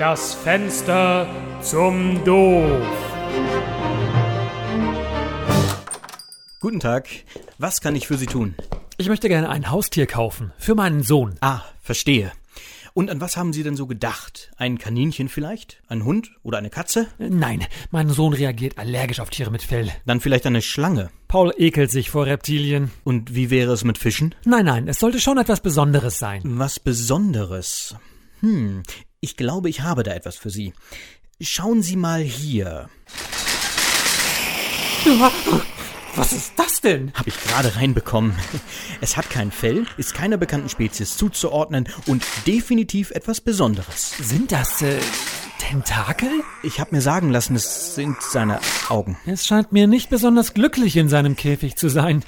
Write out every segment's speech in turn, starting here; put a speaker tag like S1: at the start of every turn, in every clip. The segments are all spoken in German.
S1: Das Fenster zum Doof.
S2: Guten Tag. Was kann ich für Sie tun?
S3: Ich möchte gerne ein Haustier kaufen. Für meinen Sohn.
S2: Ah, verstehe. Und an was haben Sie denn so gedacht? Ein Kaninchen vielleicht? Ein Hund oder eine Katze?
S3: Nein, mein Sohn reagiert allergisch auf Tiere mit Fell.
S2: Dann vielleicht eine Schlange.
S3: Paul ekelt sich vor Reptilien.
S2: Und wie wäre es mit Fischen?
S3: Nein, nein, es sollte schon etwas Besonderes sein.
S2: Was Besonderes? Hm, ich glaube, ich habe da etwas für Sie. Schauen Sie mal hier.
S3: Was ist das denn?
S2: Habe ich gerade reinbekommen. Es hat kein Fell, ist keiner bekannten Spezies zuzuordnen und definitiv etwas Besonderes.
S3: Sind das äh, Tentakel?
S2: Ich habe mir sagen lassen, es sind seine Augen.
S3: Es scheint mir nicht besonders glücklich in seinem Käfig zu sein.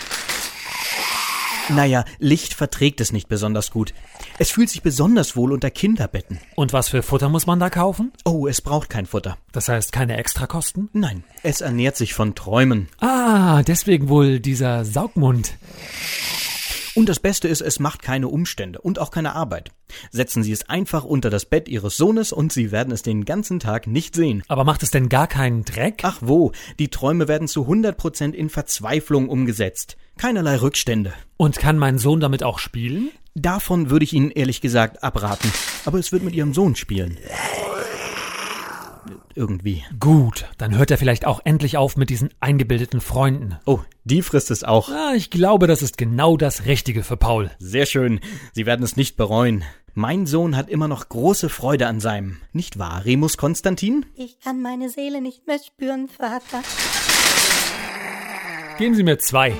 S2: Naja, Licht verträgt es nicht besonders gut. Es fühlt sich besonders wohl unter Kinderbetten.
S3: Und was für Futter muss man da kaufen?
S2: Oh, es braucht kein Futter.
S3: Das heißt keine Extrakosten?
S2: Nein, es ernährt sich von Träumen.
S3: Ah, deswegen wohl dieser Saugmund.
S2: Und das Beste ist, es macht keine Umstände und auch keine Arbeit. Setzen Sie es einfach unter das Bett Ihres Sohnes und Sie werden es den ganzen Tag nicht sehen.
S3: Aber macht es denn gar keinen Dreck?
S2: Ach wo, die Träume werden zu 100% in Verzweiflung umgesetzt. Keinerlei Rückstände.
S3: Und kann mein Sohn damit auch spielen?
S2: Davon würde ich Ihnen ehrlich gesagt abraten. Aber es wird mit Ihrem Sohn spielen. Irgendwie.
S3: Gut, dann hört er vielleicht auch endlich auf mit diesen eingebildeten Freunden.
S2: Oh, die frisst es auch.
S3: Ah, ich glaube, das ist genau das Richtige für Paul.
S2: Sehr schön. Sie werden es nicht bereuen. Mein Sohn hat immer noch große Freude an seinem. Nicht wahr, Remus Konstantin?
S4: Ich kann meine Seele nicht mehr spüren, Vater.
S3: Geben Sie mir zwei.